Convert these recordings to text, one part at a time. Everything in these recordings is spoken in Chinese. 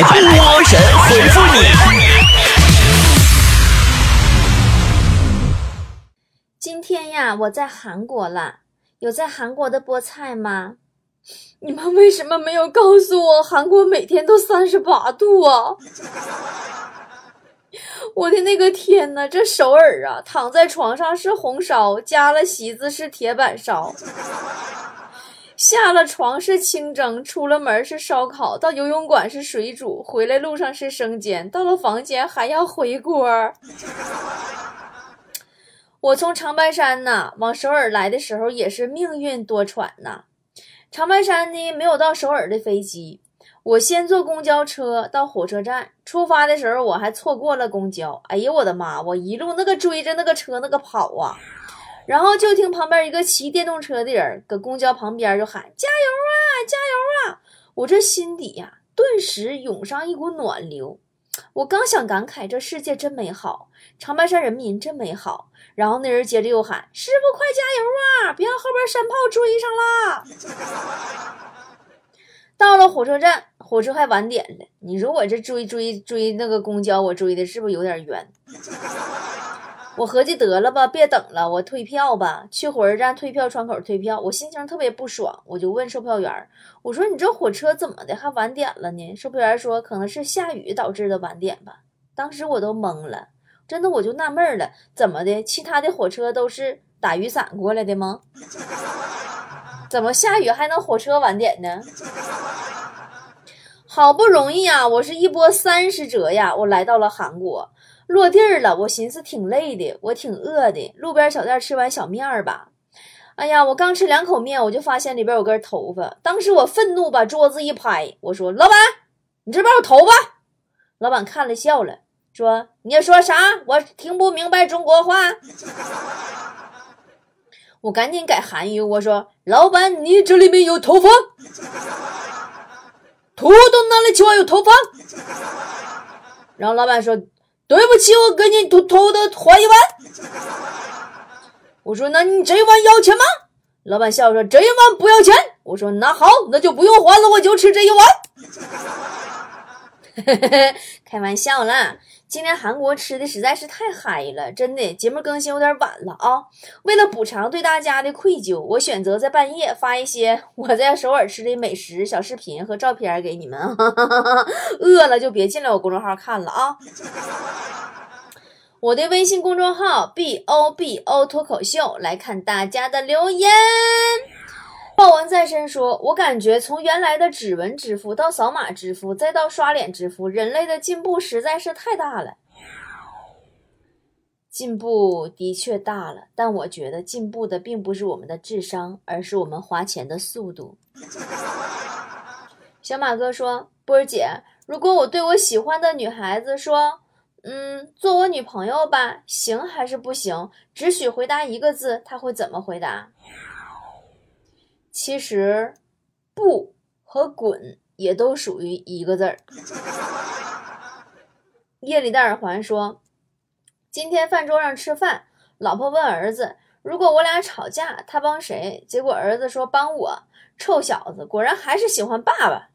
来，波神回复你。今天呀，我在韩国了，有在韩国的菠菜吗？你们为什么没有告诉我，韩国每天都三十八度啊？我的那个天呐，这首尔啊，躺在床上是红烧，加了席子是铁板烧，下了床是清蒸，出了门是烧烤，到游泳馆是水煮，回来路上是生煎，到了房间还要回锅。我从长白山呐往首尔来的时候，也是命运多舛呐。长白山呢没有到首尔的飞机。我先坐公交车到火车站，出发的时候我还错过了公交。哎呀，我的妈！我一路那个追着那个车那个跑啊，然后就听旁边一个骑电动车的人搁公交旁边就喊：“加油啊，加油啊！”我这心底呀，顿时涌上一股暖流。我刚想感慨这世界真美好，长白山人民真美好，然后那人接着又喊：“师傅快加油啊，别让后边山炮追上啦！”到了火车站，火车还晚点了。你说我这追追追那个公交，我追的是不是有点冤？我合计得了吧，别等了，我退票吧。去火车站退票窗口退票，我心情特别不爽，我就问售票员：“我说你这火车怎么的还晚点了呢？”售票员说：“可能是下雨导致的晚点吧。”当时我都懵了，真的我就纳闷了，怎么的？其他的火车都是打雨伞过来的吗？怎么下雨还能火车晚点呢？好不容易呀，我是一波三十折呀，我来到了韩国，落地儿了。我寻思挺累的，我挺饿的，路边小店吃碗小面儿吧。哎呀，我刚吃两口面，我就发现里边有根头发。当时我愤怒把桌子一拍，我说：“老板，你这边有头发？”老板看了笑了，说：“你要说啥？我听不明白中国话。”我赶紧改韩语，我说：“老板，你这里面有头发。”土都哪里去？我有头发。然后老板说：“对不起，我给你偷偷的换一碗。”我说：“那你这一碗要钱吗？”老板笑说：“这一碗不要钱。”我说：“那好，那就不用还了，我就吃这一碗。”开玩笑啦。今天韩国吃的实在是太嗨了，真的。节目更新有点晚了啊！为了补偿对大家的愧疚，我选择在半夜发一些 我在首尔吃的美食小视频和照片给你们。饿了就别进来我公众号看了啊！我的微信公众号 b o b o 脱口秀来看大家的留言。豹纹在身说：“我感觉从原来的指纹支付到扫码支付，再到刷脸支付，人类的进步实在是太大了。进步的确大了，但我觉得进步的并不是我们的智商，而是我们花钱的速度。”小马哥说：“波儿姐，如果我对我喜欢的女孩子说，嗯，做我女朋友吧，行还是不行？只许回答一个字，她会怎么回答？”其实，不和滚也都属于一个字儿。夜里的耳环说：“今天饭桌上吃饭，老婆问儿子，如果我俩吵架，他帮谁？结果儿子说帮我。臭小子，果然还是喜欢爸爸。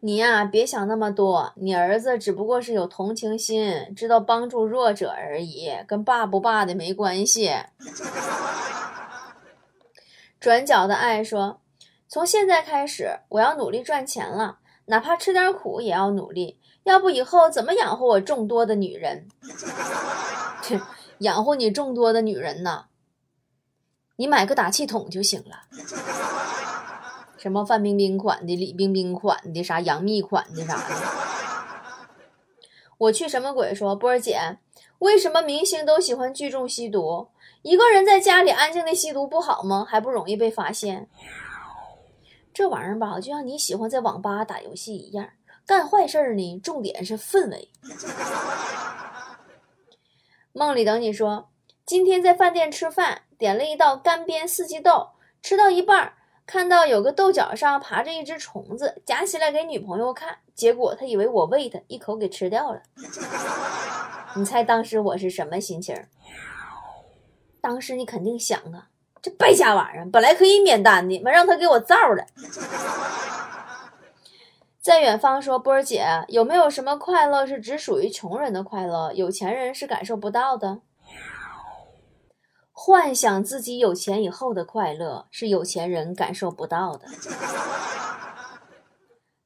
你呀，别想那么多，你儿子只不过是有同情心，知道帮助弱者而已，跟爸不爸的没关系。”转角的爱说：“从现在开始，我要努力赚钱了，哪怕吃点苦也要努力。要不以后怎么养活我众多的女人？养活你众多的女人呢？你买个打气筒就行了。什么范冰冰款的、李冰冰款的、啥杨幂款的啥的。我去什么鬼？说波儿姐，为什么明星都喜欢聚众吸毒？”一个人在家里安静的吸毒不好吗？还不容易被发现。这玩意儿吧，就像你喜欢在网吧打游戏一样，干坏事儿呢，重点是氛围。梦里等你说，今天在饭店吃饭，点了一道干煸四季豆，吃到一半，看到有个豆角上爬着一只虫子，夹起来给女朋友看，结果他以为我喂他，一口给吃掉了。你猜当时我是什么心情？当时你肯定想啊，这败家玩意儿本来可以免单的，妈让他给我造了。在远方说：“波儿姐，有没有什么快乐是只属于穷人的快乐，有钱人是感受不到的？幻想自己有钱以后的快乐是有钱人感受不到的。”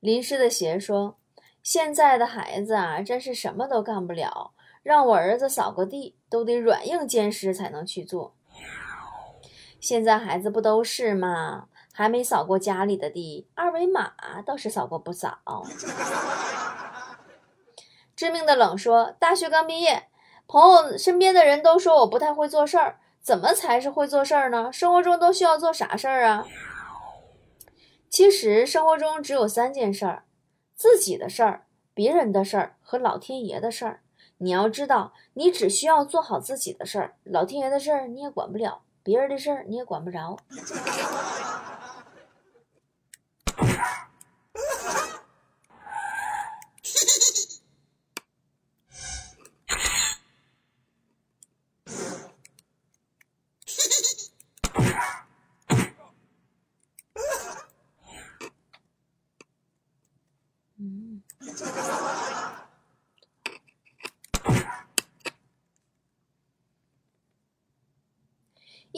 淋湿的鞋说：“现在的孩子啊，真是什么都干不了，让我儿子扫个地都得软硬兼施才能去做。现在孩子不都是吗？”还没扫过家里的地，二维码倒是扫过不少。致命的冷说：“大学刚毕业，朋友身边的人都说我不太会做事儿，怎么才是会做事儿呢？生活中都需要做啥事儿啊？其实生活中只有三件事儿：自己的事儿、别人的事儿和老天爷的事儿。你要知道，你只需要做好自己的事儿，老天爷的事儿你也管不了，别人的事儿你也管不着。”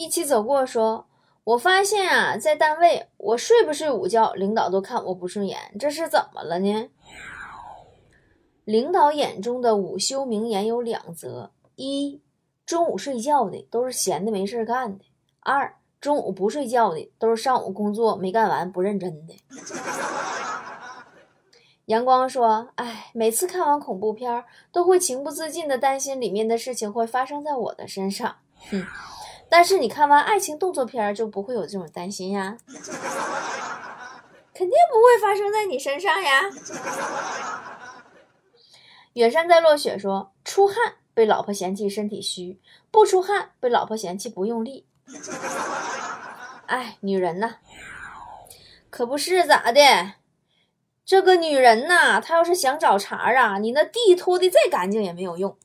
一起走过说：“我发现啊，在单位我睡不睡午觉，领导都看我不顺眼，这是怎么了呢？”领导眼中的午休名言有两则：一，中午睡觉的都是闲的没事干的；二，中午不睡觉的都是上午工作没干完不认真的。阳光说：“哎，每次看完恐怖片，都会情不自禁的担心里面的事情会发生在我的身上。”哼。但是你看完爱情动作片就不会有这种担心呀，肯定不会发生在你身上呀。远山在落雪说：“出汗被老婆嫌弃身体虚，不出汗被老婆嫌弃不用力。”哎，女人呐，可不是咋的？这个女人呐，她要是想找茬啊，你那地拖的再干净也没有用。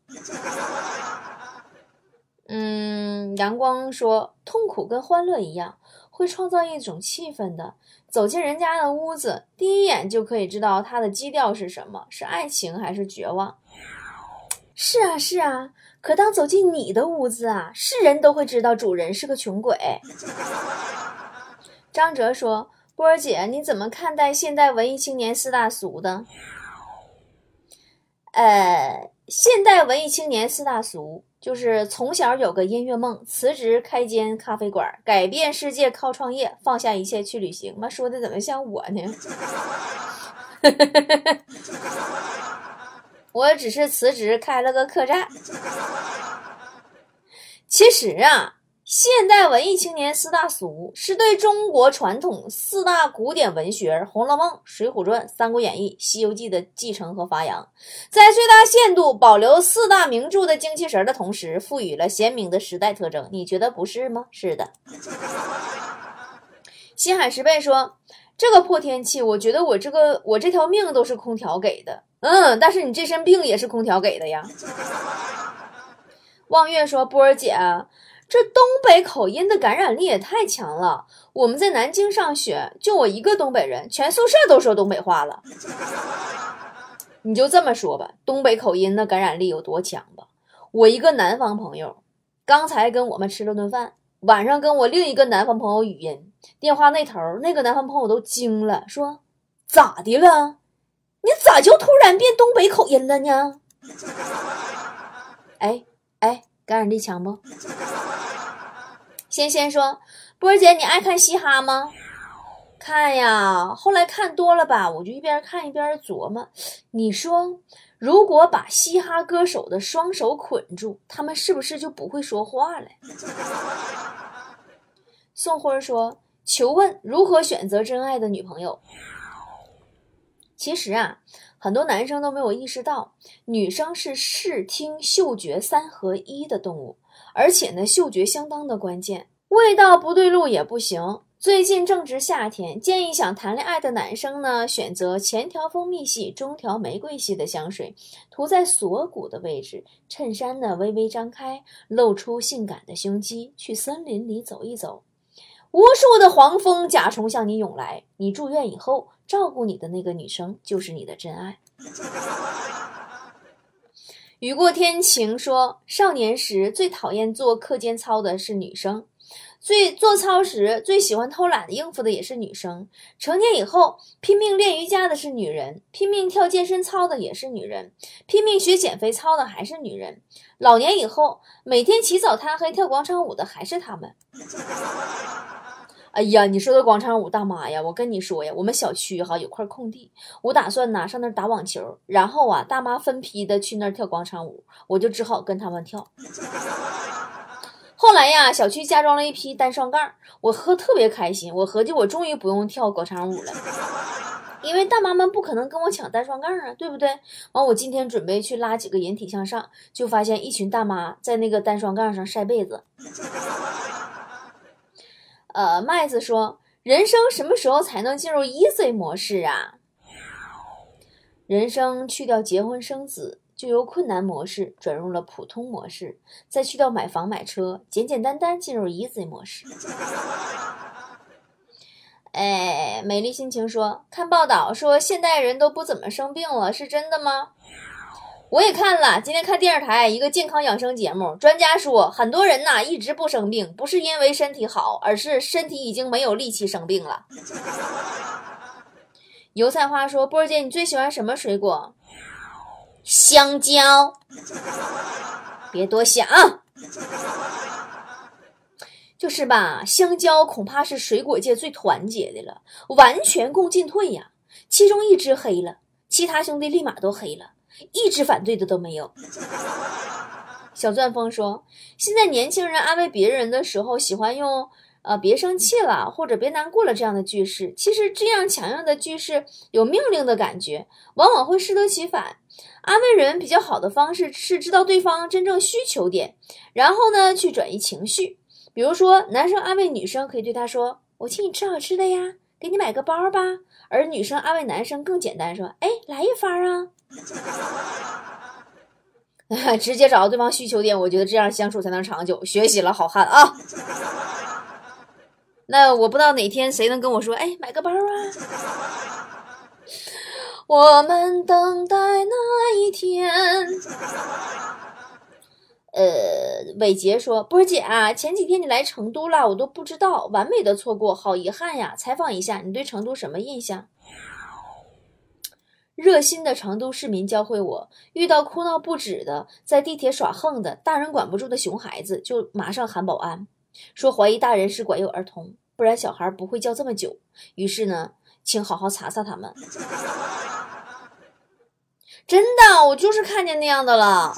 嗯，阳光说：“痛苦跟欢乐一样，会创造一种气氛的。走进人家的屋子，第一眼就可以知道他的基调是什么，是爱情还是绝望。”是啊，是啊。可当走进你的屋子啊，是人都会知道主人是个穷鬼。张哲说：“波儿姐，你怎么看待现代文艺青年四大俗的？”呃，现代文艺青年四大俗。就是从小有个音乐梦，辞职开间咖啡馆，改变世界靠创业，放下一切去旅行。妈说的怎么像我呢？我只是辞职开了个客栈。其实啊。现代文艺青年四大俗是对中国传统四大古典文学《红楼梦》《水浒传》《三国演义》《西游记》的继承和发扬，在最大限度保留四大名著的精气神的同时，赋予了鲜明的时代特征。你觉得不是吗？是的。心海十倍说：“这个破天气，我觉得我这个我这条命都是空调给的。嗯，但是你这身病也是空调给的呀。”望月说：“波儿姐。”这东北口音的感染力也太强了。我们在南京上学，就我一个东北人，全宿舍都说东北话了。你就这么说吧，东北口音的感染力有多强吧？我一个南方朋友，刚才跟我们吃了顿饭，晚上跟我另一个南方朋友语音电话那头，那个南方朋友都惊了，说咋的了？你咋就突然变东北口音了呢？哎哎，感染力强不？仙仙说：“波儿姐，你爱看嘻哈吗？看呀。后来看多了吧，我就一边看一边琢磨。你说，如果把嘻哈歌手的双手捆住，他们是不是就不会说话了？”宋辉说：“求问如何选择真爱的女朋友？其实啊，很多男生都没有意识到，女生是视听嗅觉三合一的动物。”而且呢，嗅觉相当的关键，味道不对路也不行。最近正值夏天，建议想谈恋爱的男生呢，选择前调蜂蜜系、中调玫瑰系的香水，涂在锁骨的位置，衬衫呢微微张开，露出性感的胸肌，去森林里走一走，无数的黄蜂、甲虫向你涌来。你住院以后，照顾你的那个女生就是你的真爱。雨过天晴说，少年时最讨厌做课间操的是女生。最做操时最喜欢偷懒的应付的也是女生，成年以后拼命练瑜伽的是女人，拼命跳健身操的也是女人，拼命学减肥操的还是女人，老年以后每天起早贪黑跳广场舞的还是他们。哎呀，你说的广场舞大妈呀，我跟你说呀，我们小区哈有块空地，我打算呢上那儿打网球，然后啊大妈分批的去那儿跳广场舞，我就只好跟他们跳。后来呀，小区加装了一批单双杠，我喝特别开心。我合计我终于不用跳广场舞了，因为大妈们不可能跟我抢单双杠啊，对不对？完，我今天准备去拉几个引体向上，就发现一群大妈在那个单双杠上晒被子。呃，麦子说，人生什么时候才能进入 easy 模式啊？人生去掉结婚生子。就由困难模式转入了普通模式，再去掉买房买车，简简单单进入 easy 模式。哎，美丽心情说，看报道说现代人都不怎么生病了，是真的吗？我也看了，今天看电视台一个健康养生节目，专家说很多人呐一直不生病，不是因为身体好，而是身体已经没有力气生病了。油菜花说，波儿姐，你最喜欢什么水果？香蕉，别多想，就是吧。香蕉恐怕是水果界最团结的了，完全共进退呀。其中一只黑了，其他兄弟立马都黑了，一只反对的都没有。小钻风说，现在年轻人安慰别人的时候，喜欢用“呃，别生气了”或者“别难过了”这样的句式。其实这样强硬的句式有命令的感觉，往往会适得其反。安慰人比较好的方式是知道对方真正需求点，然后呢去转移情绪。比如说，男生安慰女生可以对他说：“我请你吃好吃的呀，给你买个包吧。”而女生安慰男生更简单，说：“哎，来一发啊！” 直接找到对方需求点，我觉得这样相处才能长久。学习了，好汉啊！那我不知道哪天谁能跟我说：“哎，买个包啊！”我们等待那一天。呃，伟杰说：“波儿姐啊，前几天你来成都了，我都不知道，完美的错过，好遗憾呀！采访一下，你对成都什么印象？”热心的成都市民教会我，遇到哭闹不止的，在地铁耍横的，大人管不住的熊孩子，就马上喊保安，说怀疑大人是管幼儿童，不然小孩不会叫这么久。于是呢，请好好查查他们。真的，我就是看见那样的了。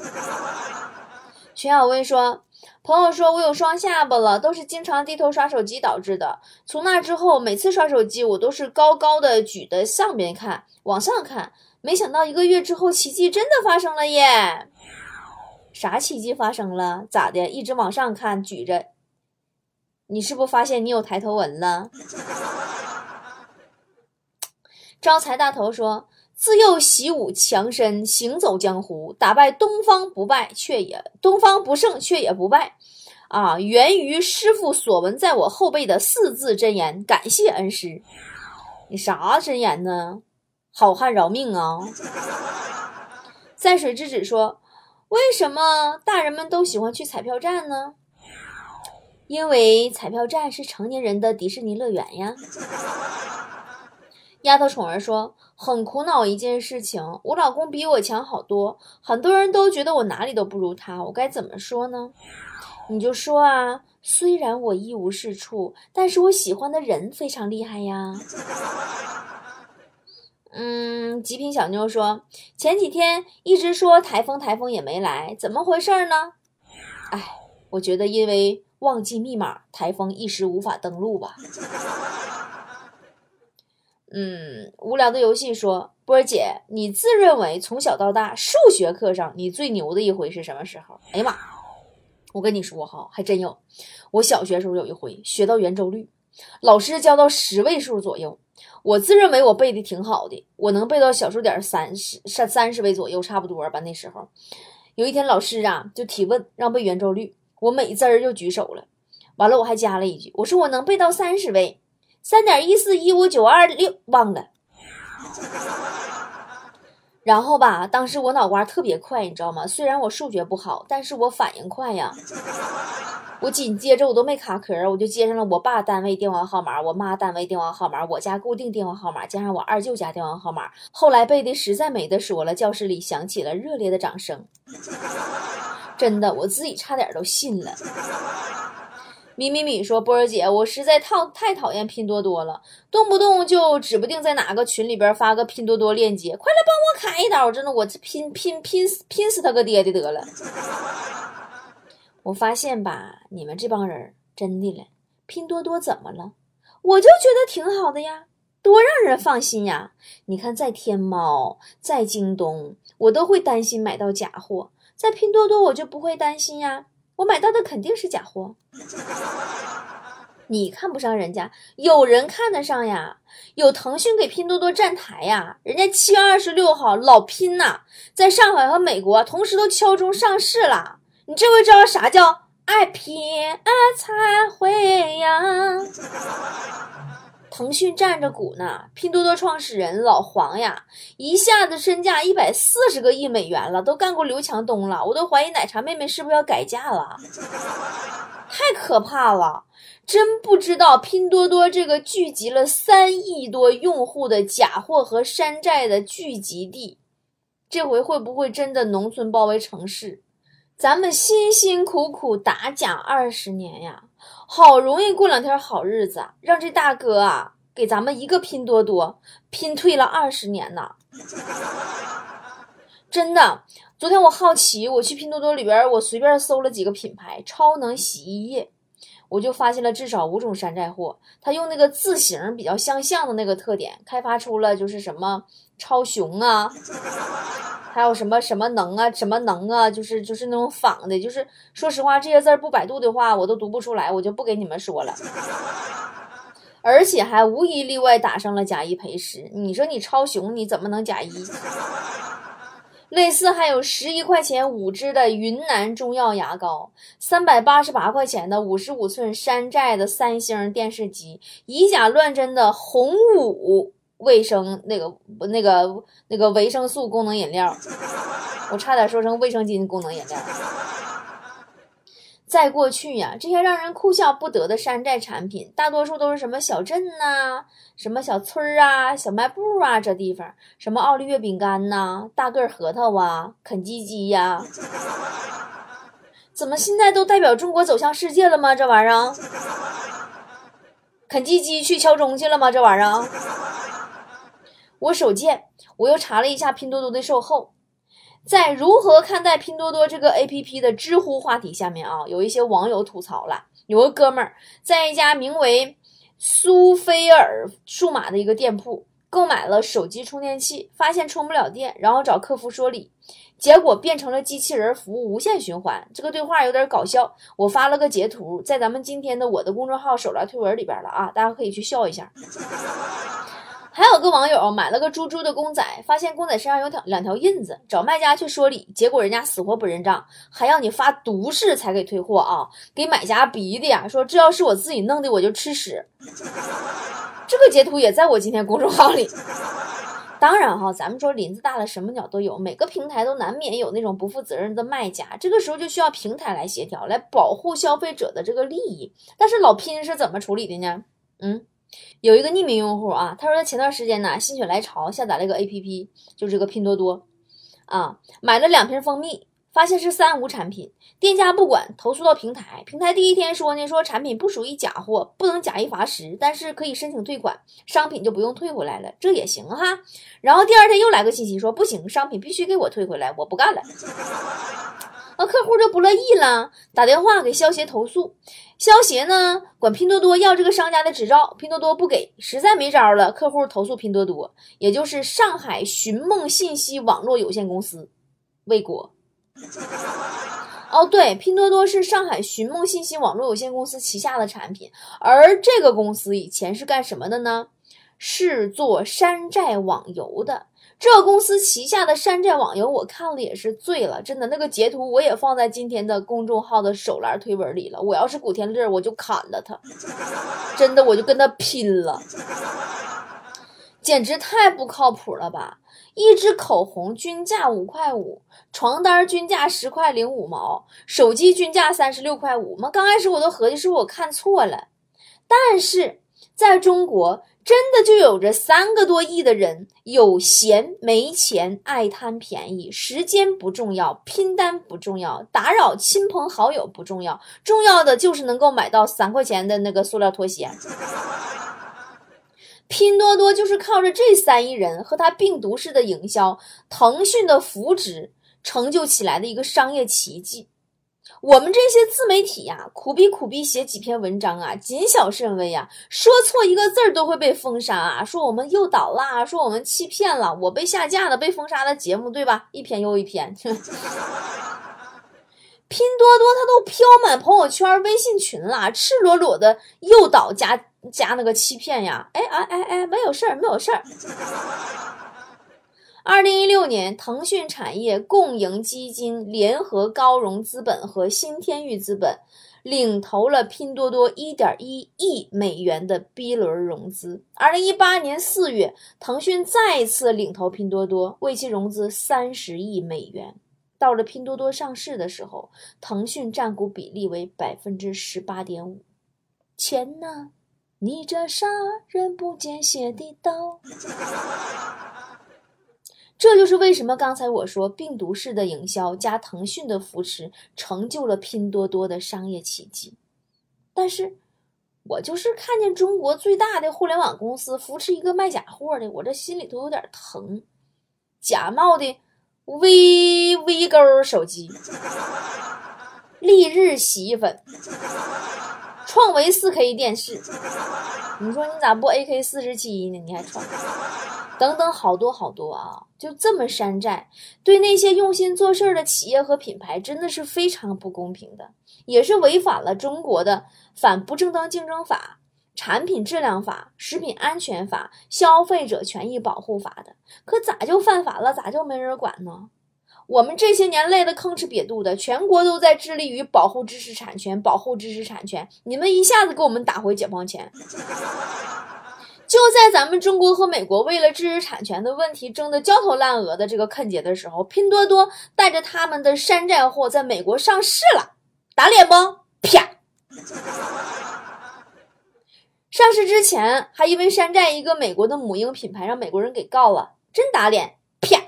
全小薇说：“朋友说我有双下巴了，都是经常低头刷手机导致的。从那之后，每次刷手机我都是高高的举的上边看，往上看。没想到一个月之后，奇迹真的发生了耶！啥奇迹发生了？咋的？一直往上看，举着。你是不是发现你有抬头纹了？” 招财大头说。自幼习武强身，行走江湖，打败东方不败，却也东方不胜，却也不败，啊！源于师傅所闻在我后背的四字真言，感谢恩师。你啥真言呢？好汉饶命啊！在水之子说，为什么大人们都喜欢去彩票站呢？因为彩票站是成年人的迪士尼乐园呀。丫头宠儿说。很苦恼一件事情，我老公比我强好多，很多人都觉得我哪里都不如他，我该怎么说呢？你就说啊，虽然我一无是处，但是我喜欢的人非常厉害呀。嗯，极品小妞说，前几天一直说台风，台风也没来，怎么回事呢？哎，我觉得因为忘记密码，台风一时无法登录吧。嗯，无聊的游戏说，波儿姐，你自认为从小到大数学课上你最牛的一回是什么时候？哎呀妈，我跟你说哈，还真有。我小学时候有一回学到圆周率，老师教到十位数左右，我自认为我背的挺好的，我能背到小数点三十三三十位左右，差不多吧。那时候有一天老师啊就提问让背圆周率，我美滋儿就举手了，完了我还加了一句，我说我能背到三十位。三点一四一五九二六，忘了。然后吧，当时我脑瓜特别快，你知道吗？虽然我数学不好，但是我反应快呀。我紧接着我都没卡壳，我就接上了我爸单位电话号码、我妈单位电话号码、我家固定电话号码，加上我二舅家电话号码。后来背的实在没得说了，教室里响起了热烈的掌声。真的，我自己差点都信了。米米米说：“波儿姐，我实在讨太讨厌拼多多了，动不动就指不定在哪个群里边发个拼多多链接，快来帮我砍一刀！真的，我这拼拼拼死拼死他个爹的得了。”我发现吧，你们这帮人真的了，拼多多怎么了？我就觉得挺好的呀，多让人放心呀！你看，在天猫、在京东，我都会担心买到假货，在拼多多我就不会担心呀，我买到的肯定是假货。你看不上人家，有人看得上呀！有腾讯给拼多多站台呀，人家七月二十六号老拼呐，在上海和美国同时都敲钟上市了。你这回知道啥叫爱拼才会赢？腾讯占着股呢，拼多多创始人老黄呀，一下子身价一百四十个亿美元了，都干过刘强东了，我都怀疑奶茶妹妹是不是要改嫁了？太可怕了！真不知道拼多多这个聚集了三亿多用户的假货和山寨的聚集地，这回会不会真的农村包围城市？咱们辛辛苦苦打假二十年呀，好容易过两天好日子，让这大哥啊给咱们一个拼多多拼退了二十年呢！真的，昨天我好奇，我去拼多多里边，我随便搜了几个品牌超能洗衣液，我就发现了至少五种山寨货。他用那个字形比较相像的那个特点，开发出了就是什么超雄啊。还有什么什么能啊，什么能啊，就是就是那种仿的，就是说实话，这些字儿不百度的话，我都读不出来，我就不给你们说了。而且还无一例外打上了假一赔十，你说你超雄，你怎么能假一？类似还有十一块钱五支的云南中药牙膏，三百八十八块钱的五十五寸山寨的三星电视机，以假乱真的红五。卫生那个那个那个维生素功能饮料，我差点说成卫生巾功能饮料。在过去呀，这些让人哭笑不得的山寨产品，大多数都是什么小镇呐、什么小村儿啊、小卖部啊这地方，什么奥利月饼干呐、大个核桃啊、肯基基呀，怎么现在都代表中国走向世界了吗？这玩意儿，肯基基去敲钟去了吗？这玩意儿。我手贱，我又查了一下拼多多的售后，在如何看待拼多多这个 APP 的知乎话题下面啊，有一些网友吐槽了，有个哥们儿在一家名为苏菲尔数码的一个店铺购买了手机充电器，发现充不了电，然后找客服说理，结果变成了机器人服务无限循环。这个对话有点搞笑，我发了个截图在咱们今天的我的公众号手来推文里边了啊，大家可以去笑一下。还有个网友买了个猪猪的公仔，发现公仔身上有条两条印子，找卖家去说理，结果人家死活不认账，还要你发毒誓才给退货啊！给买家逼的呀，说这要是我自己弄的，我就吃屎。这个截图也在我今天公众号里。当然哈，咱们说林子大了，什么鸟都有，每个平台都难免有那种不负责任的卖家，这个时候就需要平台来协调，来保护消费者的这个利益。但是老拼是怎么处理的呢？嗯。有一个匿名用户啊，他说他前段时间呢心血来潮下载了一个 A P P，就是这个拼多多，啊，买了两瓶蜂蜜，发现是三无产品，店家不管，投诉到平台，平台第一天说呢，说产品不属于假货，不能假一罚十，但是可以申请退款，商品就不用退回来了，这也行哈。然后第二天又来个信息说不行，商品必须给我退回来，我不干了。那客户就不乐意了，打电话给消协投诉。消协呢管拼多多要这个商家的执照，拼多多不给，实在没招了，客户投诉拼多多，也就是上海寻梦信息网络有限公司，未果。哦，对，拼多多是上海寻梦信息网络有限公司旗下的产品，而这个公司以前是干什么的呢？是做山寨网游的。这公司旗下的山寨网游，我看了也是醉了，真的。那个截图我也放在今天的公众号的首栏推文里了。我要是古天乐，我就砍了他，真的，我就跟他拼了。简直太不靠谱了吧！一支口红均价五块五，床单均价十块零五毛，手机均价三十六块五。嘛，刚开始我都合计是我看错了，但是在中国。真的就有着三个多亿的人有闲没钱，爱贪便宜，时间不重要，拼单不重要，打扰亲朋好友不重要，重要的就是能够买到三块钱的那个塑料拖鞋。拼多多就是靠着这三亿人和他病毒式的营销，腾讯的扶植成就起来的一个商业奇迹。我们这些自媒体呀，苦逼苦逼写几篇文章啊，谨小慎微呀，说错一个字儿都会被封杀啊，说我们诱导啦，说我们欺骗了，我被下架的、被封杀的节目，对吧？一篇又一篇。拼多多它都飘满朋友圈、微信群了，赤裸裸的诱导加加那个欺骗呀！哎哎哎哎，没有事儿，没有事儿。二零一六年，腾讯产业共赢基金联合高融资本和新天域资本领投了拼多多一点一亿美元的 B 轮融资。二零一八年四月，腾讯再次领投拼多多，为其融资三十亿美元。到了拼多多上市的时候，腾讯占股比例为百分之十八点五。钱呢？你这杀人不见血的刀。这就是为什么刚才我说病毒式的营销加腾讯的扶持，成就了拼多多的商业奇迹。但是，我就是看见中国最大的互联网公司扶持一个卖假货的，我这心里头有点疼。假冒的 V V 勾手机、丽日洗衣粉、创维四 K 电视，你说你咋不 AK 四十七呢？你还创？等等，好多好多啊！就这么山寨，对那些用心做事儿的企业和品牌，真的是非常不公平的，也是违反了中国的反不正当竞争法、产品质量法、食品安全法、消费者权益保护法的。可咋就犯法了？咋就没人管呢？我们这些年累得吭哧瘪肚的，全国都在致力于保护知识产权，保护知识产权，你们一下子给我们打回解放前。就在咱们中国和美国为了知识产权的问题争得焦头烂额的这个坑节的时候，拼多多带着他们的山寨货在美国上市了，打脸不？啪！上市之前还因为山寨一个美国的母婴品牌让美国人给告了，真打脸！啪！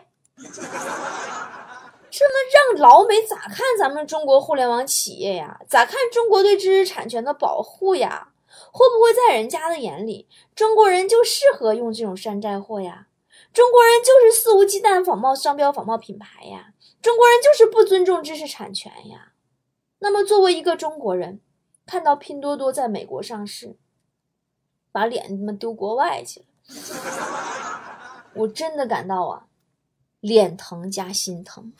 这么让老美咋看咱们中国互联网企业呀？咋看中国对知识产权的保护呀？会不会在人家的眼里，中国人就适合用这种山寨货呀？中国人就是肆无忌惮仿冒商标、仿冒品牌呀？中国人就是不尊重知识产权呀？那么，作为一个中国人，看到拼多多在美国上市，把脸他妈丢国外去了，我真的感到啊，脸疼加心疼。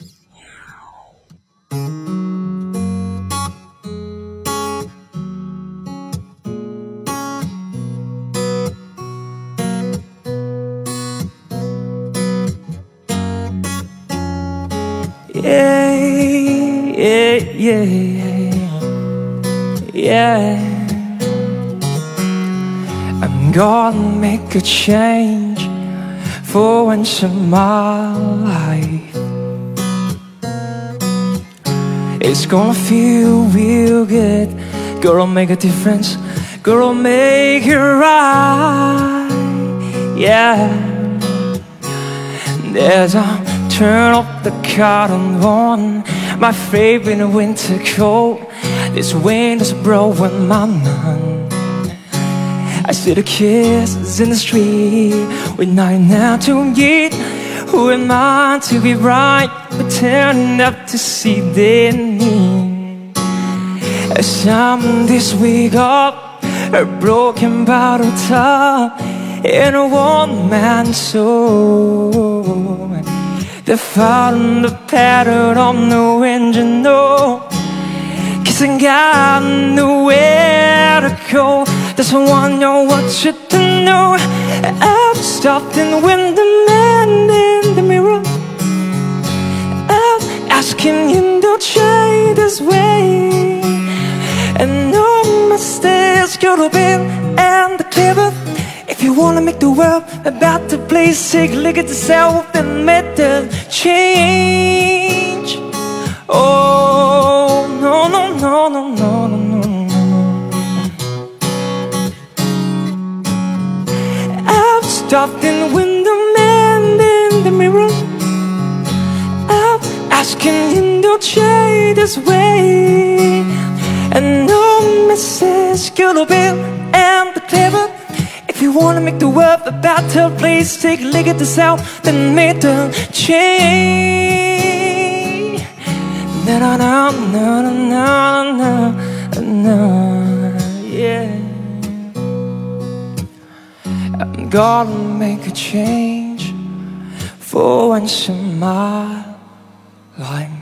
Yeah, yeah, yeah, yeah. I'm gonna make a change for once in my life. It's gonna feel real good. Gonna make a difference. Gonna make it right. Yeah. There's a turn off the cotton on My favorite winter coat. This wind is blowing my mind. I see the kisses in the street. With night now to eat Who am I to be right? But Pretending up to see their need? As I'm this week up. A broken bottle top. In a they're following the pattern on the 발음도 패를 없는 왠지 너 nowhere to go That's one know what you to know. I'm stopped in when the man in the mirror. I'm asking you to try this way. And no mistakes, could have been in the clever if you wanna make the world about the place, take a look at yourself and make the change. Oh, no, no, no, no, no, no, no, no. I've stopped in the window, man, in the mirror. I'm asking him to change this way. And no, Mrs. Gillibill and the clever. You wanna make the world a better place, take a look at the south and make the change. Na na na na na na na na, yeah. I'm gonna make a change for once in my life.